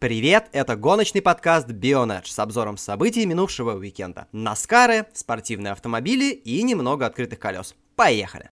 Привет, это гоночный подкаст Bionedge с обзором событий минувшего уикенда. Наскары, спортивные автомобили и немного открытых колес. Поехали!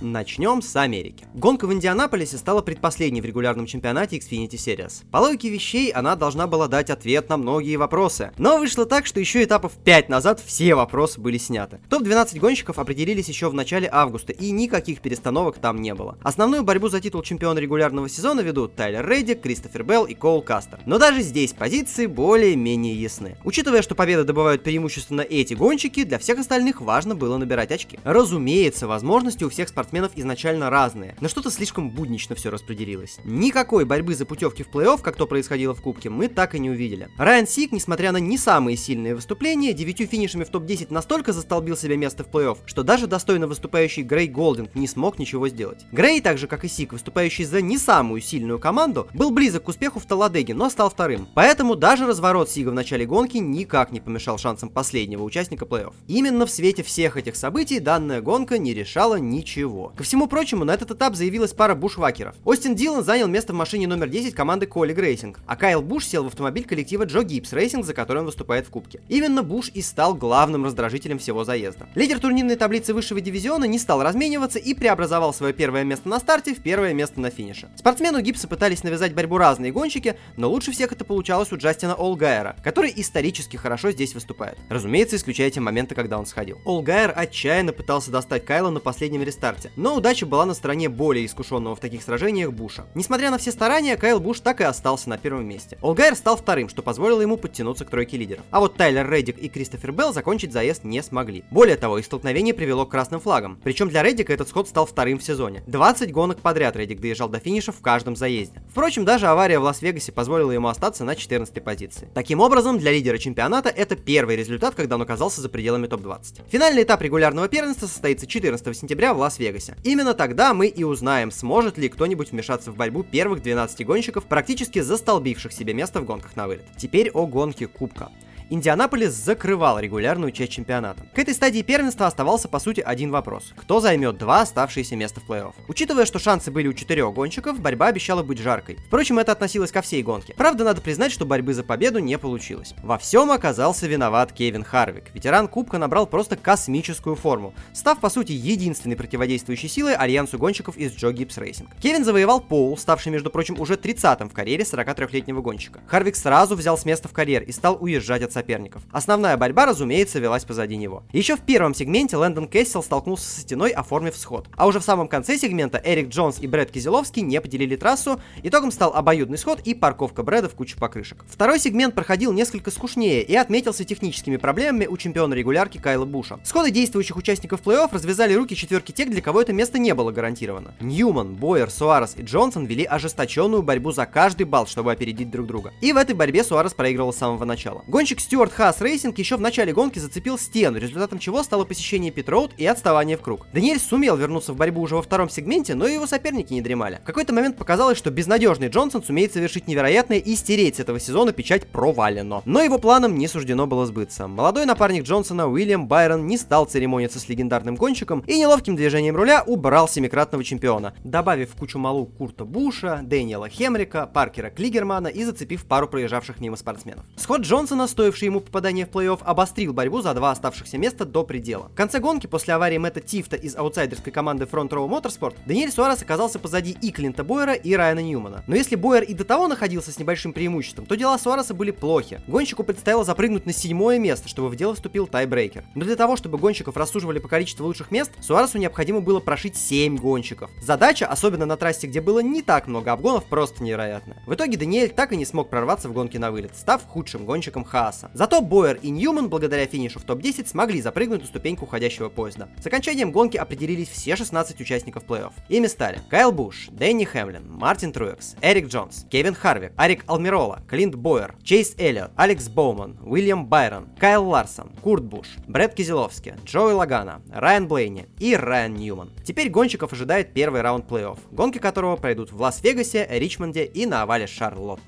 Начнем с Америки. Гонка в Индианаполисе стала предпоследней в регулярном чемпионате Xfinity Series. По логике вещей, она должна была дать ответ на многие вопросы. Но вышло так, что еще этапов 5 назад все вопросы были сняты. Топ-12 гонщиков определились еще в начале августа, и никаких перестановок там не было. Основную борьбу за титул чемпиона регулярного сезона ведут Тайлер Рейдик, Кристофер Белл и Коул Кастер. Но даже здесь позиции более-менее ясны. Учитывая, что победы добывают преимущественно эти гонщики, для всех остальных важно было набирать очки. Разумеется, возможности у всех спортсменов спортсменов изначально разные, но что-то слишком буднично все распределилось. Никакой борьбы за путевки в плей-офф, как то происходило в Кубке, мы так и не увидели. Райан Сик, несмотря на не самые сильные выступления, девятью финишами в топ-10 настолько застолбил себе место в плей-офф, что даже достойно выступающий Грей Голдинг не смог ничего сделать. Грей, так же как и Сик, выступающий за не самую сильную команду, был близок к успеху в Таладеге, но стал вторым. Поэтому даже разворот Сика в начале гонки никак не помешал шансам последнего участника плей-офф. Именно в свете всех этих событий данная гонка не решала ничего всего. Ко всему прочему, на этот этап заявилась пара бушвакеров. Остин Дилан занял место в машине номер 10 команды Kaulig Racing, а Кайл Буш сел в автомобиль коллектива Joe Gibbs Racing, за который он выступает в Кубке. Именно Буш и стал главным раздражителем всего заезда. Лидер турнирной таблицы высшего дивизиона не стал размениваться и преобразовал свое первое место на старте в первое место на финише. Спортсмену Гибса пытались навязать борьбу разные гонщики, но лучше всех это получалось у Джастина Олгайера, который исторически хорошо здесь выступает. Разумеется, исключая те моменты, когда он сходил. Олгайер отчаянно пытался достать Кайла на последнем рестарте, месте. Но удача была на стороне более искушенного в таких сражениях Буша. Несмотря на все старания, Кайл Буш так и остался на первом месте. Олгайер стал вторым, что позволило ему подтянуться к тройке лидеров. А вот Тайлер Реддик и Кристофер Белл закончить заезд не смогли. Более того, их столкновение привело к красным флагам. Причем для Реддика этот сход стал вторым в сезоне. 20 гонок подряд Реддик доезжал до финиша в каждом заезде. Впрочем, даже авария в Лас-Вегасе позволила ему остаться на 14 позиции. Таким образом, для лидера чемпионата это первый результат, когда он оказался за пределами топ-20. Финальный этап регулярного первенства состоится 14 сентября в Лас-Вегасе. Именно тогда мы и узнаем, сможет ли кто-нибудь вмешаться в борьбу первых 12 гонщиков, практически застолбивших себе место в гонках на вылет. Теперь о гонке Кубка. Индианаполис закрывал регулярную часть чемпионата. К этой стадии первенства оставался по сути один вопрос. Кто займет два оставшиеся места в плей-офф? Учитывая, что шансы были у четырех гонщиков, борьба обещала быть жаркой. Впрочем, это относилось ко всей гонке. Правда, надо признать, что борьбы за победу не получилось. Во всем оказался виноват Кевин Харвик. Ветеран Кубка набрал просто космическую форму, став по сути единственной противодействующей силой альянсу гонщиков из Joe Gibbs Racing. Кевин завоевал поул, ставший, между прочим, уже 30-м в карьере 43-летнего гонщика. Харвик сразу взял с места в карьер и стал уезжать от соперников. Основная борьба, разумеется, велась позади него. Еще в первом сегменте Лэндон Кессел столкнулся со стеной, оформив сход. А уже в самом конце сегмента Эрик Джонс и Брэд Кизеловский не поделили трассу, итогом стал обоюдный сход и парковка Брэда в куче покрышек. Второй сегмент проходил несколько скучнее и отметился техническими проблемами у чемпиона регулярки Кайла Буша. Сходы действующих участников плей-офф развязали руки четверке тех, для кого это место не было гарантировано. Ньюман, Бойер, Суарес и Джонсон вели ожесточенную борьбу за каждый балл, чтобы опередить друг друга. И в этой борьбе Суарес проигрывал с самого начала. Гонщик Стюарт Ха Haas Racing еще в начале гонки зацепил стену, результатом чего стало посещение питроуд и отставание в круг. Даниэль сумел вернуться в борьбу уже во втором сегменте, но его соперники не дремали. В какой-то момент показалось, что безнадежный Джонсон сумеет совершить невероятное и стереть с этого сезона печать провалено. Но его планам не суждено было сбыться. Молодой напарник Джонсона Уильям Байрон не стал церемониться с легендарным гонщиком и неловким движением руля убрал семикратного чемпиона, добавив в кучу малу Курта Буша, Дэниела Хемрика, Паркера Клигермана и зацепив пару проезжавших мимо спортсменов. Сход Джонсона, стоивший ему попадания попадание в плей-офф обострил борьбу за два оставшихся места до предела. В конце гонки, после аварии Мэтта Тифта из аутсайдерской команды Front Row Motorsport, Даниэль Суарес оказался позади и Клинта Бойера, и Райана Ньюмана. Но если Бойер и до того находился с небольшим преимуществом, то дела Суареса были плохи. Гонщику предстояло запрыгнуть на седьмое место, чтобы в дело вступил тайбрейкер. Но для того, чтобы гонщиков рассуживали по количеству лучших мест, Суаресу необходимо было прошить 7 гонщиков. Задача, особенно на трассе, где было не так много обгонов, просто невероятная. В итоге Даниэль так и не смог прорваться в гонке на вылет, став худшим гонщиком Хааса. Зато Бойер и Ньюман благодаря финишу в топ-10 смогли запрыгнуть на ступеньку уходящего поезда. С окончанием гонки определились все 16 участников плей-офф. Ими стали Кайл Буш, Дэнни Хэмлин, Мартин Труекс, Эрик Джонс, Кевин Харвик, Арик Алмирола, Клинт Бойер, Чейз Эллиот, Алекс Боуман, Уильям Байрон, Кайл Ларсон, Курт Буш, Брэд Кизеловски, Джои Лагана, Райан Блейни и Райан Ньюман. Теперь гонщиков ожидает первый раунд плей-офф, гонки которого пройдут в Лас-Вегасе, Ричмонде и на овале Шарлотт.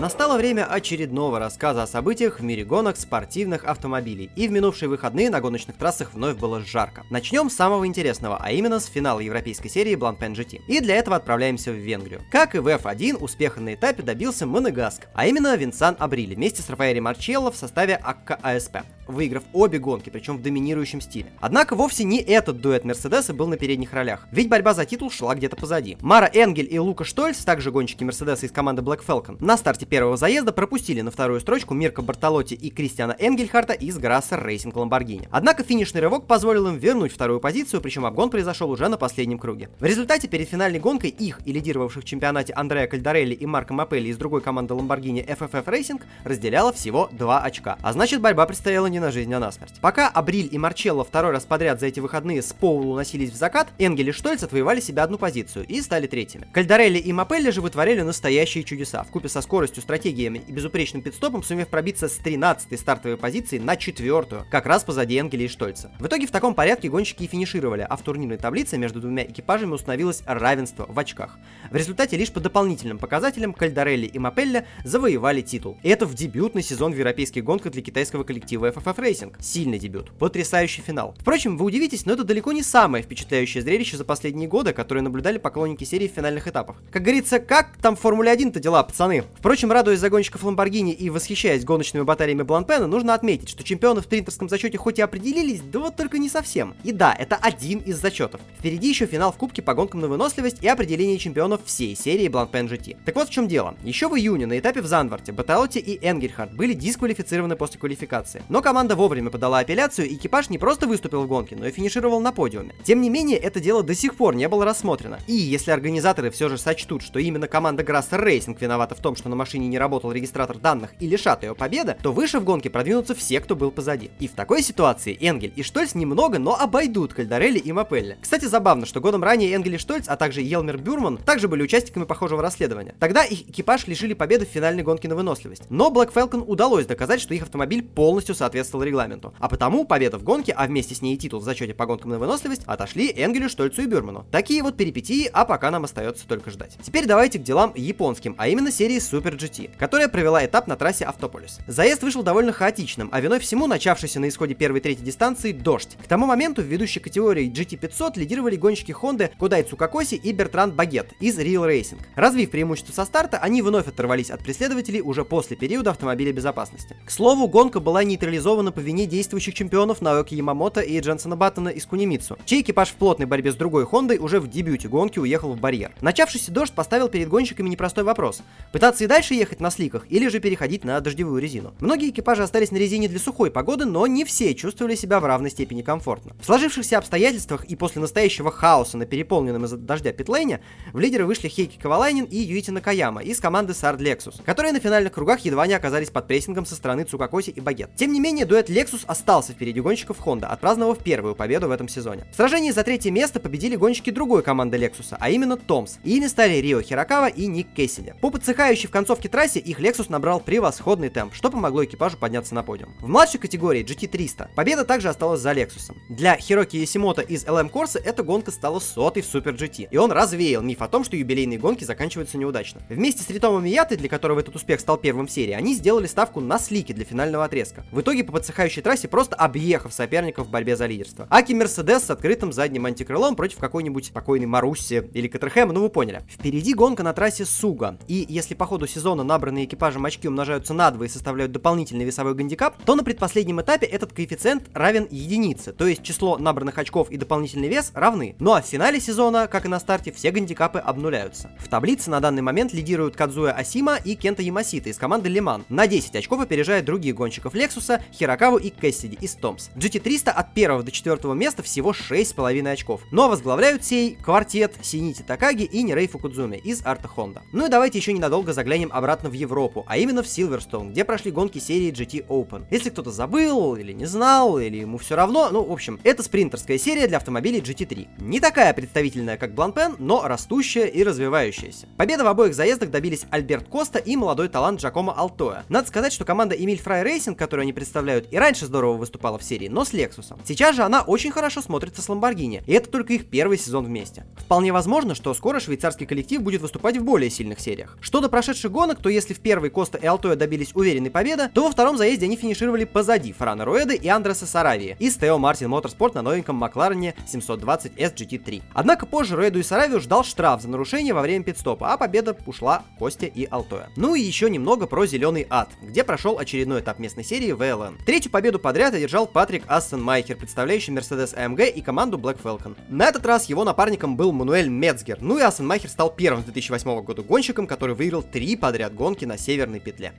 Настало время очередного рассказа о событиях в мире гонок спортивных автомобилей. И в минувшие выходные на гоночных трассах вновь было жарко. Начнем с самого интересного, а именно с финала европейской серии Blancpain GT. И для этого отправляемся в Венгрию. Как и в F1, успеха на этапе добился Монегаск, а именно Винсан Абрили вместе с Рафаэлем Марчелло в составе АКК АСП выиграв обе гонки, причем в доминирующем стиле. Однако вовсе не этот дуэт Мерседеса был на передних ролях, ведь борьба за титул шла где-то позади. Мара Энгель и Лука Штольц, также гонщики Мерседеса из команды Black Falcon, на старте первого заезда пропустили на вторую строчку Мирка Бартолотти и Кристиана Энгельхарта из Grasser Racing Ламборгини. Однако финишный рывок позволил им вернуть вторую позицию, причем обгон произошел уже на последнем круге. В результате перед финальной гонкой их и лидировавших в чемпионате Андреа Кальдарелли и Марко Мапелли из другой команды Ламборгини FFF Racing разделяло всего 2 очка. А значит борьба предстояла не на жизнь, а на смерть. Пока Абриль и Марчелло второй раз подряд за эти выходные с Поулу носились в закат, Энгель и Штольц отвоевали себе одну позицию и стали третьими. Кальдарелли и Мапелли же вытворяли настоящие чудеса, в купе со скоростью, стратегиями и безупречным пидстопом, сумев пробиться с 13-й стартовой позиции на четвертую, как раз позади Энгеля и Штольца. В итоге в таком порядке гонщики и финишировали, а в турнирной таблице между двумя экипажами установилось равенство в очках. В результате лишь по дополнительным показателям Кальдарелли и Мапелли завоевали титул. И это в дебютный сезон в европейских гонках для китайского коллектива FFF Racing. Сильный дебют. Потрясающий финал. Впрочем, вы удивитесь, но это далеко не самое впечатляющее зрелище за последние годы, которое наблюдали поклонники серии в финальных этапах. Как говорится, как там в Формуле 1-то дела, пацаны? Впрочем, радуясь за гонщиков Ламборгини и восхищаясь гоночными батареями Бланпена, нужно отметить, что чемпионы в спринтерском зачете хоть и определились, да вот только не совсем. И да, это один из зачетов. Впереди еще финал в Кубке по гонкам на выносливость и определение чемпионов всей серии Бланпен GT. Так вот в чем дело. Еще в июне на этапе в Занварте Баталотти и Энгельхард были дисквалифицированы после квалификации. Но команда вовремя подала апелляцию, экипаж не просто выступил в гонке, но и финишировал на подиуме. Тем не менее, это дело до сих пор не было рассмотрено. И если организаторы все же сочтут, что именно команда Grasser Racing виновата в том, что на машине не работал регистратор данных и лишат ее победы, то выше в гонке продвинутся все, кто был позади. И в такой ситуации Энгель и Штольц немного, но обойдут Кальдарелли и Мапелли. Кстати, забавно, что годом ранее Энгель и Штольц, а также Елмер Бюрман также были участниками похожего расследования. Тогда их экипаж лишили победы в финальной гонке на выносливость. Но Black Falcon удалось доказать, что их автомобиль полностью соответствовал регламенту. А потому победа в гонке, а вместе с ней и титул в зачете по гонкам на выносливость, отошли Энгелю, Штольцу и Бюрману. Такие вот перипетии, а пока нам остается только ждать. Теперь давайте к делам японским, а именно серии Super GT, которая провела этап на трассе Автополис. Заезд вышел довольно хаотичным, а виной всему начавшийся на исходе первой трети дистанции дождь. К тому моменту в ведущей категории GT500 лидировали гонщики Honda Кудай Цукакоси и Бертран Багет из Real Racing. Развив преимущество со старта, они вновь оторвались от преследователей уже после периода автомобиля безопасности. К слову, гонка была нейтрализована по вине действующих чемпионов Наоки Ямамото и Дженсона Баттона из Кунимицу, чей экипаж в плотной борьбе с другой Хондой уже в дебюте гонки уехал в барьер. Начавшийся дождь поставил перед гонщиками непростой вопрос. Пытаться и дальше ехать на сликах или же переходить на дождевую резину. Многие экипажи остались на резине для сухой погоды, но не все чувствовали себя в равной степени комфортно. В сложившихся обстоятельствах и после настоящего хаоса на переполненном из-за дождя питлейне в лидеры вышли Хейки Кавалайнин и Юити Накаяма из команды Сард Lexus, которые на финальных кругах едва не оказались под прессингом со стороны Цукакоси и Багет. Тем не менее, дуэт Lexus остался впереди гонщиков Honda, отпраздновав первую победу в этом сезоне. В сражении за третье место победили гонщики другой команды Lexus, а именно Томс. И ими стали Рио Хирокава и Ник Кессиди. По подсыхающей в концовке трассе их Lexus набрал превосходный темп, что помогло экипажу подняться на подиум. В младшей категории GT300 победа также осталась за Lexus. Для Хироки Ясимота из LM Corsa эта гонка стала сотой в Super GT, и он развеял миф о том, что юбилейные гонки заканчиваются неудачно. Вместе с Ритомом Миятой, для которого этот успех стал первым в серии, они сделали ставку на слики для финального отрезка. В итоге по подсыхающей трассе просто объехав соперников в борьбе за лидерство. Аки Мерседес с открытым задним антикрылом против какой-нибудь спокойной Марусси или Катерхэма, ну вы поняли. Впереди гонка на трассе Суга, и если по ходу сезона набранные экипажем очки умножаются на 2 и составляют дополнительный весовой гандикап, то на предпоследнем этапе этот коэффициент равен единице, то есть число набранных очков и дополнительный вес равны. Ну а в финале сезона, как и на старте, все гандикапы обнуляются. В таблице на данный момент лидируют Кадзуя Асима и Кента Ямасита из команды Лиман. На 10 очков опережает других гонщиков Лексуса, Хирокаву и Кэссиди из TOM'S. GT300 от 1 до 4 места всего 6,5 очков. Но возглавляют сей квартет Синити Такаги и Нирей Фукудзуми из ARTA Honda. Ну и давайте еще ненадолго заглянем обратно в Европу, а именно в Силверстоун, где прошли гонки серии GT Open. Если кто-то забыл, или не знал, или ему все равно, ну, в общем, это спринтерская серия для автомобилей GT3. Не такая представительная, как Blancpain, но растущая и развивающаяся. Победа в обоих заездах добились Альберт Коста и молодой талант Джакомо Алтоя. Надо сказать, что команда Emil Frey Racing, которую они представляют, и раньше здорово выступала в серии, но с Лексусом. Сейчас же она очень хорошо смотрится с Ламборгини, и это только их первый сезон вместе. Вполне возможно, что скоро швейцарский коллектив будет выступать в более сильных сериях. Что до прошедших гонок, гонок, то если в первой Коста и Алтоя добились уверенной победы, то во втором заезде они финишировали позади Франа Руэда и Андреса Саравии и Стео Мартин Моторспорт на новеньком Макларене 720 SGT3. Однако позже Руэду и Саравию ждал штраф за нарушение во время пидстопа, а победа ушла Косте и Алтоя. Ну и еще немного про зеленый ад, где прошел очередной этап местной серии ВЛН. Третью победу подряд одержал Патрик Астон Майхер, представляющий Mercedes AMG и команду Black Falcon. На этот раз его напарником был Мануэль Мецгер, ну и Астон Майхер стал первым с 2008 года гонщиком, который выиграл три подряд гонки на северной петле.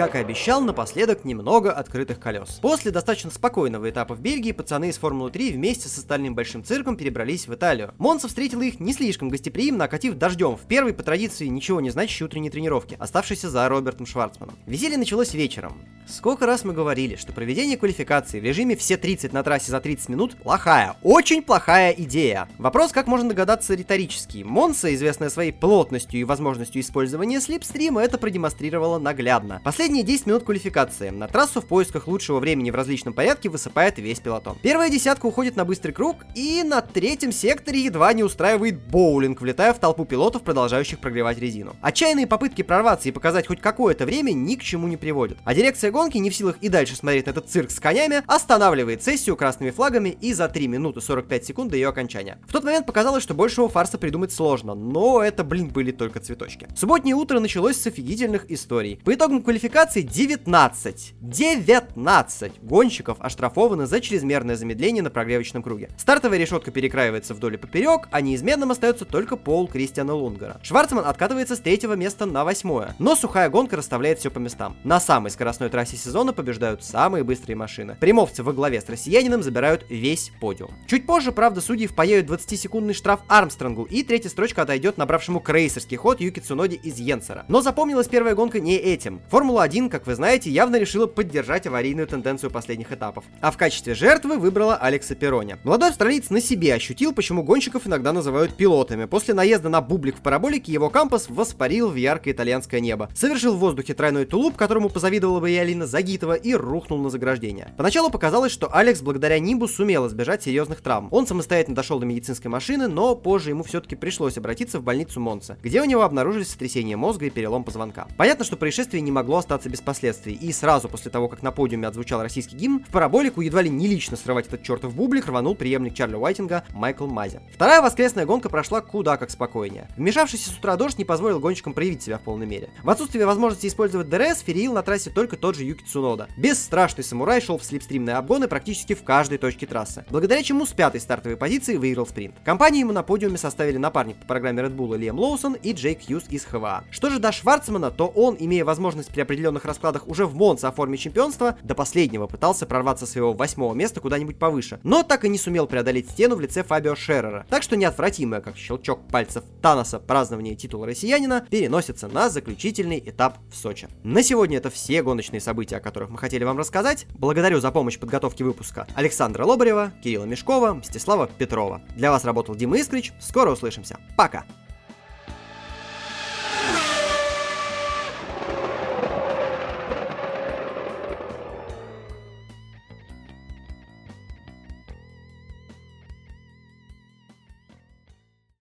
Как и обещал, напоследок немного открытых колес. После достаточно спокойного этапа в Бельгии пацаны из Формулы-3 вместе с остальным большим цирком перебрались в Италию. Монца встретила их не слишком гостеприимно, окатив дождем в первой по традиции ничего не значащей утренней тренировке, оставшейся за Робертом Шварцманом. Веселье началось вечером. Сколько раз мы говорили, что проведение квалификации в режиме все 30 на трассе за 30 минут плохая, очень плохая идея. Вопрос, как можно догадаться, риторический. Монса, известная своей плотностью и возможностью использования слипстрима, это продемонстрировала наглядно. Последний Последние 10 минут квалификации. На трассу в поисках лучшего времени в различном порядке высыпает весь пилотон. Первая десятка уходит на быстрый круг, и на третьем секторе едва не устраивает боулинг, влетая в толпу пилотов, продолжающих прогревать резину. Отчаянные попытки прорваться и показать хоть какое-то время ни к чему не приводят. А дирекция гонки, не в силах и дальше смотреть на этот цирк с конями, останавливает сессию красными флагами и за 3 минуты 45 секунд до ее окончания. В тот момент показалось, что большего фарса придумать сложно, но это, блин, были только цветочки. Субботнее утро началось с офигительных историй. По итогам квалификации квалификации 19. 19 гонщиков оштрафованы за чрезмерное замедление на прогревочном круге. Стартовая решетка перекраивается вдоль и поперек, а неизменным остается только пол Кристиана Лунгара. Шварцман откатывается с третьего места на восьмое, но сухая гонка расставляет все по местам. На самой скоростной трассе сезона побеждают самые быстрые машины. Примовцы во главе с россиянином забирают весь подиум. Чуть позже, правда, судьи впаяют 20-секундный штраф Армстронгу, и третья строчка отойдет набравшему крейсерский ход Юки Цуноди из Йенсера. Но запомнилась первая гонка не этим. Формула 1, как вы знаете, явно решила поддержать аварийную тенденцию последних этапов. А в качестве жертвы выбрала Алекса Перони. Молодой австралиец на себе ощутил, почему гонщиков иногда называют пилотами. После наезда на бублик в параболике его кампус воспарил в яркое итальянское небо. Совершил в воздухе тройной тулуп, которому позавидовала бы и Алина Загитова, и рухнул на заграждение. Поначалу показалось, что Алекс благодаря Нимбу сумел избежать серьезных травм. Он самостоятельно дошел до медицинской машины, но позже ему все-таки пришлось обратиться в больницу Монца, где у него обнаружились сотрясение мозга и перелом позвонка. Понятно, что происшествие не могло остаться без последствий. И сразу после того, как на подиуме отзвучал российский гимн, в параболику едва ли не лично срывать этот чертов бублик рванул преемник Чарли Уайтинга Майкл Мази. Вторая воскресная гонка прошла куда как спокойнее. Вмешавшийся с утра дождь не позволил гонщикам проявить себя в полной мере. В отсутствие возможности использовать DRS, феерил на трассе только тот же Юки Цунода. Бесстрашный самурай шел в слипстримные обгоны практически в каждой точке трассы, благодаря чему с пятой стартовой позиции выиграл спринт. Компанию ему на подиуме составили напарник по программе Red Bull Лиам Лоусон и Джейк Хьюз из HWA. Что же до Шварцмана, то он, имея возможность при определенных раскладах уже в Монце оформить чемпионство, до последнего пытался прорваться своего восьмого места куда-нибудь повыше, но так и не сумел преодолеть стену в лице Фабио Шеррера. Так что неотвратимое, как щелчок пальцев Таноса, празднование титула россиянина переносится на заключительный этап в Сочи. На сегодня это все гоночные события, о которых мы хотели вам рассказать. Благодарю за помощь в подготовке выпуска Александра Лобарева, Кирилла Мешкова, Мстислава Петрова. Для вас работал Дима Искрич. Скоро услышимся. Пока!